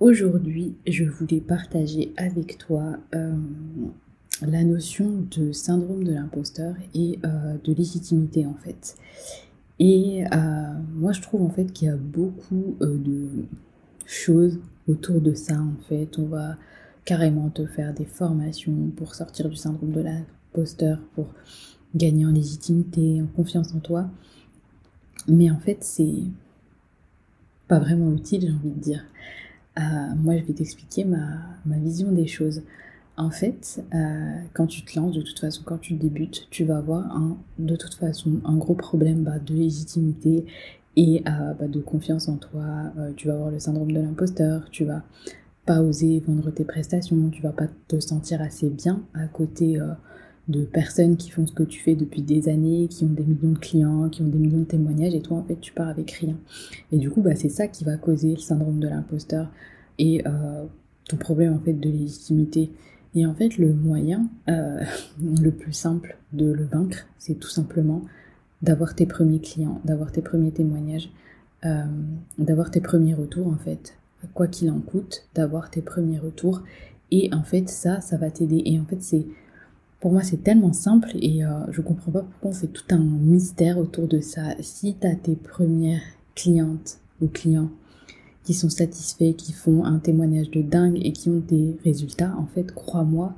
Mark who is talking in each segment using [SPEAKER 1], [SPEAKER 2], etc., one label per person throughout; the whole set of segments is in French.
[SPEAKER 1] Aujourd'hui, je voulais partager avec toi euh, la notion de syndrome de l'imposteur et euh, de légitimité en fait. Et euh, moi, je trouve en fait qu'il y a beaucoup de choses autour de ça en fait. On va carrément te faire des formations pour sortir du syndrome de l'imposteur, pour gagner en légitimité, en confiance en toi. Mais en fait, c'est pas vraiment utile, j'ai envie de dire. Euh, moi, je vais t'expliquer ma, vision des choses. En fait, euh, quand tu te lances, de toute façon, quand tu débutes, tu vas avoir de toute façon un gros problème bah, de légitimité et euh, bah, de confiance en toi. tu vas avoir le syndrome de l'imposteur, tu vas pas oser vendre tes prestations, tu vas pas te sentir assez bien à côté de personnes qui font ce que tu fais depuis des années, qui ont des millions de clients, qui ont des millions de témoignages, et toi en fait tu pars avec rien. Et du coup, bah, c'est ça qui va causer le syndrome de l'imposteur et euh, ton problème en fait de légitimité. Et en fait, le moyen euh, le plus simple de le vaincre, c'est tout simplement d'avoir tes premiers clients, d'avoir tes premiers témoignages, euh, d'avoir tes premiers retours en fait, quoi qu'il en coûte, d'avoir tes premiers retours. Et en fait, ça, ça va t'aider. Et en fait, c'est pour moi, c'est tellement simple et euh, je comprends pas pourquoi on fait tout un mystère autour de ça. Si tu as tes premières clientes ou clients qui sont satisfaits, qui font un témoignage de dingue et qui ont des résultats, en fait, crois-moi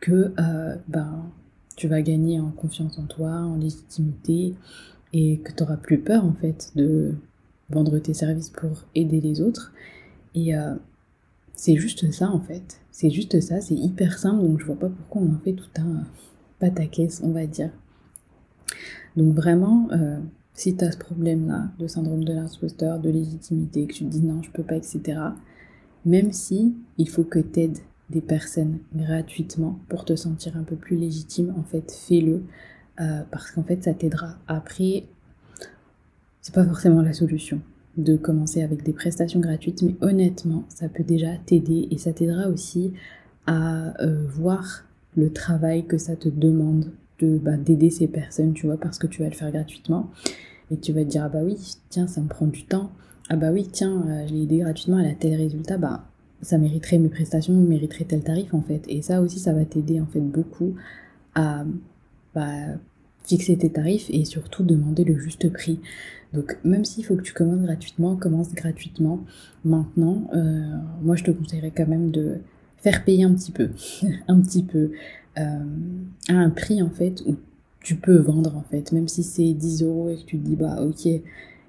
[SPEAKER 1] que euh, ben, tu vas gagner en confiance en toi, en légitimité et que tu n'auras plus peur, en fait, de vendre tes services pour aider les autres. Et euh, c'est juste ça en fait. C'est juste ça, c'est hyper simple, donc je vois pas pourquoi on en fait tout un pataquès, on va dire. Donc vraiment, euh, si tu ce problème-là de syndrome de l'imposteur, de légitimité, que tu te dis non, je peux pas, etc., même si il faut que tu aides des personnes gratuitement pour te sentir un peu plus légitime, en fait, fais-le. Euh, parce qu'en fait, ça t'aidera. Après, c'est pas forcément la solution de commencer avec des prestations gratuites, mais honnêtement, ça peut déjà t'aider et ça t'aidera aussi à euh, voir le travail que ça te demande de bah, d'aider ces personnes, tu vois, parce que tu vas le faire gratuitement et tu vas te dire ah bah oui, tiens, ça me prend du temps. Ah bah oui, tiens, euh, je l'ai aidé gratuitement, elle a tel résultat, bah ça mériterait mes prestations, mériterait tel tarif en fait. Et ça aussi, ça va t'aider en fait beaucoup à bah, fixer tes tarifs et surtout demander le juste prix. Donc même s'il faut que tu commences gratuitement, commence gratuitement. Maintenant, euh, moi je te conseillerais quand même de faire payer un petit peu, un petit peu, euh, à un prix en fait où tu peux vendre en fait, même si c'est 10 euros et que tu te dis bah ok,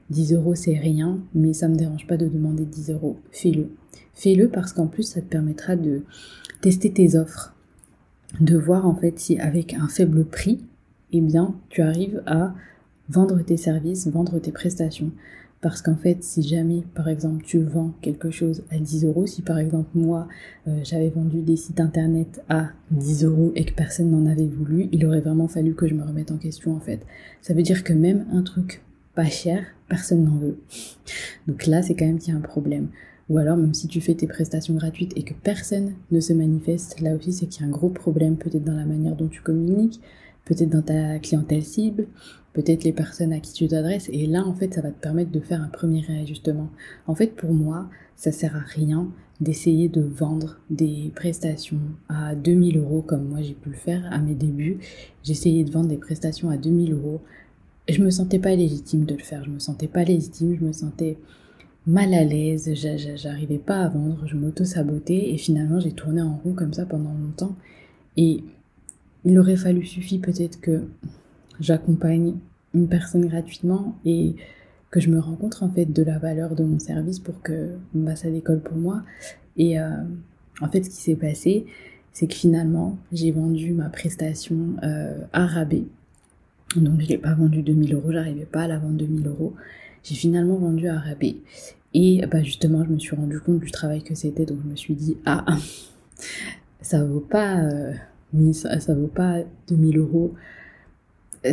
[SPEAKER 1] 10 euros c'est rien, mais ça me dérange pas de demander 10 euros, fais-le. Fais-le parce qu'en plus ça te permettra de tester tes offres, de voir en fait si avec un faible prix, eh bien, tu arrives à vendre tes services, vendre tes prestations. Parce qu'en fait, si jamais, par exemple, tu vends quelque chose à 10 euros, si par exemple, moi, euh, j'avais vendu des sites internet à 10 euros et que personne n'en avait voulu, il aurait vraiment fallu que je me remette en question, en fait. Ça veut dire que même un truc pas cher, personne n'en veut. Donc là, c'est quand même qu'il y a un problème. Ou alors, même si tu fais tes prestations gratuites et que personne ne se manifeste, là aussi, c'est qu'il y a un gros problème, peut-être dans la manière dont tu communiques, peut-être dans ta clientèle cible, peut-être les personnes à qui tu t'adresses. Et là, en fait, ça va te permettre de faire un premier réajustement. En fait, pour moi, ça sert à rien d'essayer de vendre des prestations à 2000 euros comme moi j'ai pu le faire à mes débuts. J'essayais de vendre des prestations à 2000 euros. Je me sentais pas légitime de le faire. Je me sentais pas légitime. Je me sentais mal à l'aise. J'arrivais pas à vendre. Je m'auto-sabotais. Et finalement, j'ai tourné en rond comme ça pendant longtemps. Et il aurait fallu suffire peut-être que j'accompagne une personne gratuitement et que je me rencontre en fait de la valeur de mon service pour que bah, ça décolle pour moi. Et euh, en fait, ce qui s'est passé, c'est que finalement, j'ai vendu ma prestation euh, à rabais. Donc, je l'ai pas vendu 2000 euros, j'arrivais pas à la vendre 2000 euros. J'ai finalement vendu à rabais. Et bah, justement, je me suis rendu compte du travail que c'était, donc je me suis dit, ah, ça vaut pas. Euh, ça, vaut pas 2000 euros,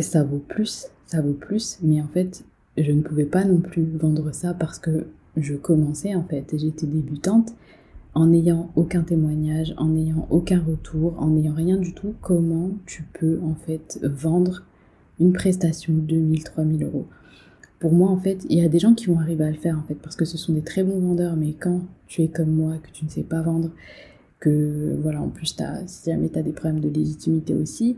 [SPEAKER 1] ça vaut plus, ça vaut plus, mais en fait, je ne pouvais pas non plus vendre ça parce que je commençais en fait, j'étais débutante en n'ayant aucun témoignage, en n'ayant aucun retour, en n'ayant rien du tout, comment tu peux en fait vendre une prestation de 2000, 3000 euros? Pour moi, en fait, il y a des gens qui vont arriver à le faire, en fait, parce que ce sont des très bons vendeurs, mais quand tu es comme moi, que tu ne sais pas vendre, que, voilà, en plus, si jamais tu as des problèmes de légitimité aussi,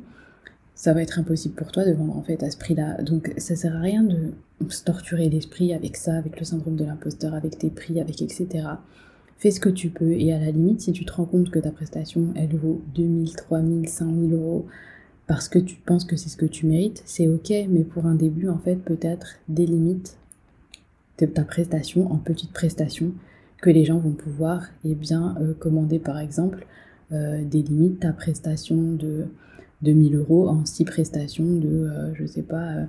[SPEAKER 1] ça va être impossible pour toi de vendre, en fait, à ce prix-là. Donc, ça sert à rien de se torturer l'esprit avec ça, avec le syndrome de l'imposteur, avec tes prix, avec etc. Fais ce que tu peux, et à la limite, si tu te rends compte que ta prestation, elle vaut 2000, 3000, 5000 euros, parce que tu penses que c'est ce que tu mérites, c'est ok, mais pour un début, en fait, peut-être de ta prestation en petites prestations que les gens vont pouvoir eh bien, euh, commander par exemple euh, des limites ta prestation de 2000 euros en six prestations de, euh, je sais pas,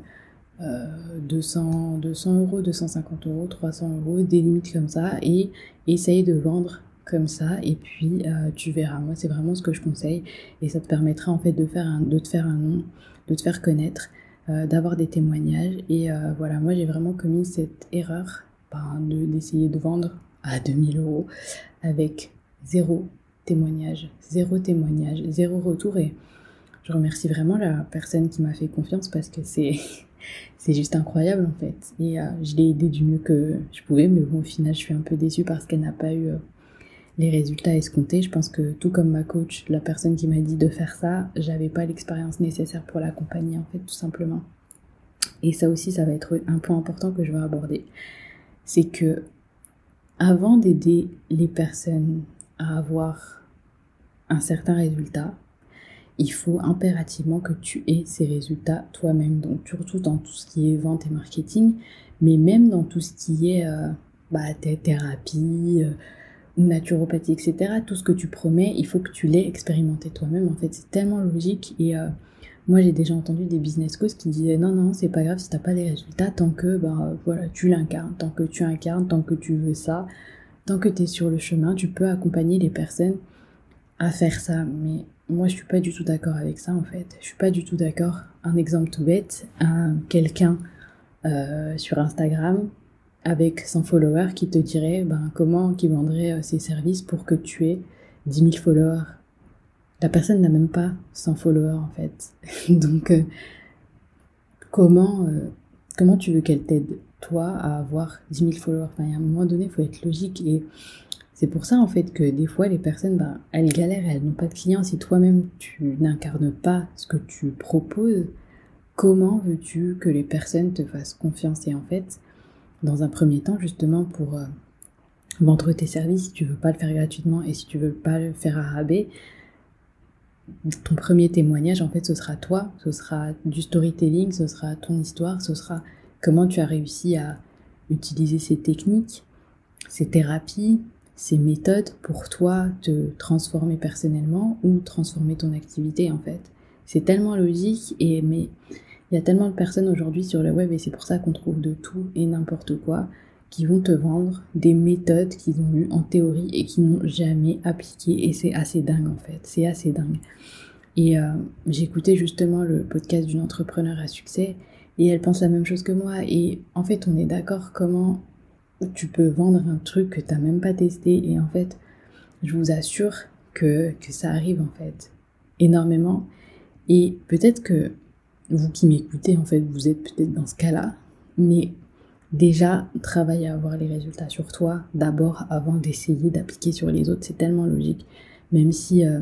[SPEAKER 1] 200, 200 euros, 250 euros, 300 euros, des limites comme ça, et essaye de vendre comme ça et puis euh, tu verras. Moi, c'est vraiment ce que je conseille et ça te permettra en fait de, faire un, de te faire un nom, de te faire connaître, euh, d'avoir des témoignages. Et euh, voilà, moi j'ai vraiment commis cette erreur ben, d'essayer de, vendre à 2000 euros avec zéro témoignage, zéro témoignage, zéro retour. Et je remercie vraiment la personne qui m'a fait confiance parce que c'est. c'est juste incroyable en fait. Et je l'ai aidé du mieux que je pouvais, mais bon, au final, je suis un peu déçue parce qu'elle n'a pas eu les résultats escomptés. Je pense que tout comme ma coach, la personne qui m'a dit de faire ça, j'avais pas l'expérience nécessaire pour l'accompagner en fait tout simplement. Et ça aussi, ça va être un point important que je vais aborder. C'est que avant d'aider les personnes à avoir un certain résultat, il faut impérativement que tu aies ces résultats toi-même. Donc surtout dans tout ce qui est vente et marketing, mais même dans tout ce qui est euh, bah, thérapie, euh, naturopathie, etc. Tout ce que tu promets, il faut que tu l'aies expérimenté toi-même. En fait, c'est tellement logique. Et euh, moi, j'ai déjà entendu des business coachs qui disaient non, non, c'est pas grave si t'as pas les résultats tant que bah, voilà, tu l'incarnes, tant que tu incarnes, tant que tu veux ça, tant que tu es sur le chemin, tu peux accompagner les personnes à faire ça. Mais moi, je suis pas du tout d'accord avec ça en fait. Je suis pas du tout d'accord. Un exemple tout bête, quelqu'un euh, sur Instagram avec 100 followers qui te dirait ben, comment qui vendrait euh, ses services pour que tu aies 10 000 followers. La personne n'a même pas 100 followers en fait. Donc euh, comment, euh, comment tu veux qu'elle t'aide toi à avoir 10 000 followers? Enfin, À un moment donné, il faut être logique et c'est pour ça en fait que des fois les personnes, ben, elles galèrent, elles n'ont pas de clients. Si toi-même tu n'incarnes pas ce que tu proposes, comment veux-tu que les personnes te fassent confiance? Et en fait, dans un premier temps justement pour euh, vendre tes services si tu veux pas le faire gratuitement et si tu veux pas le faire à rabais ton premier témoignage en fait ce sera toi ce sera du storytelling ce sera ton histoire ce sera comment tu as réussi à utiliser ces techniques ces thérapies ces méthodes pour toi te transformer personnellement ou transformer ton activité en fait. C'est tellement logique et mais il y a tellement de personnes aujourd'hui sur le web et c'est pour ça qu'on trouve de tout et n'importe quoi qui vont te vendre des méthodes qu'ils ont lues en théorie et qui n'ont jamais appliquées. Et c'est assez dingue en fait, c'est assez dingue. Et euh, j'écoutais justement le podcast d'une entrepreneur à succès et elle pense la même chose que moi. Et en fait on est d'accord comment tu peux vendre un truc que tu n'as même pas testé. Et en fait je vous assure que, que ça arrive en fait énormément. Et peut-être que vous qui m'écoutez, en fait, vous êtes peut-être dans ce cas-là, mais déjà, travaille à avoir les résultats sur toi d'abord avant d'essayer d'appliquer sur les autres. C'est tellement logique. Même si euh,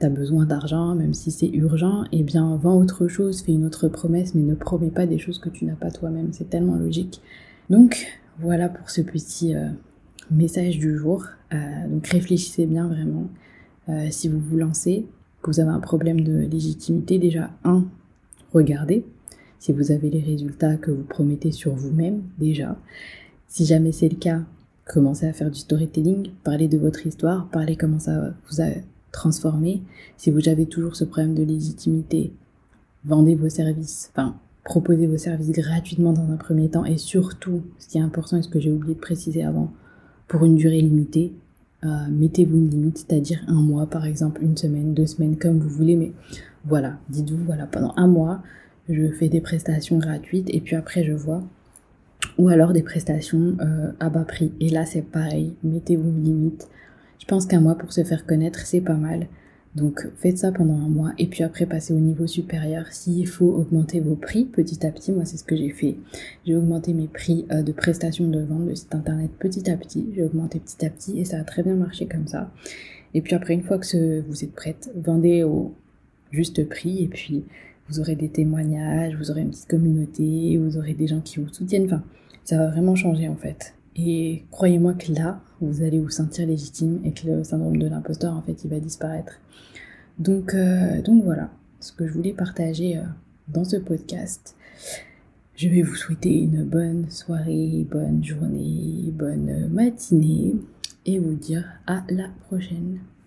[SPEAKER 1] tu as besoin d'argent, même si c'est urgent, eh bien, vends autre chose, fais une autre promesse, mais ne promets pas des choses que tu n'as pas toi-même. C'est tellement logique. Donc, voilà pour ce petit euh, message du jour. Euh, donc, réfléchissez bien vraiment. si vous vous lancez, que vous avez un problème de légitimité, déjà, un, regardez si vous avez les résultats que vous promettez sur vous-même déjà. Si jamais c'est le cas, commencez à faire du storytelling, parlez de votre histoire, parlez comment ça vous a transformé. Si vous avez toujours ce problème de légitimité, vendez vos services, enfin proposez vos services gratuitement dans un premier temps et surtout, ce qui est important et ce que j'ai oublié de préciser avant, pour une durée limitée, euh, mettez-vous une limite, c'est-à-dire un mois par exemple, une semaine, deux semaines, comme vous voulez, mais voilà, dites-vous, voilà, pendant un mois, je fais des prestations gratuites et puis après je vois. Ou alors des prestations euh, à bas prix. Et là c'est pareil, mettez-vous une limite. Je pense qu'un mois pour se faire connaître, c'est pas mal. Donc faites ça pendant un mois et puis après passez au niveau supérieur. S'il faut augmenter vos prix petit à petit, moi c'est ce que j'ai fait. J'ai augmenté mes prix euh, de prestation de vente de site internet petit à petit. J'ai augmenté petit à petit et ça a très bien marché comme ça. Et puis après, une fois que vous êtes prête, vendez au juste prix et puis vous aurez des témoignages, vous aurez une petite communauté, vous aurez des gens qui vous soutiennent. Enfin, ça va vraiment changer en fait. Et croyez-moi que là, vous allez vous sentir légitime et que le syndrome de l'imposteur, en fait, il va disparaître. Donc, euh, donc voilà ce que je voulais partager euh, dans ce podcast. Je vais vous souhaiter une bonne soirée, bonne journée, bonne matinée et vous dire à la prochaine.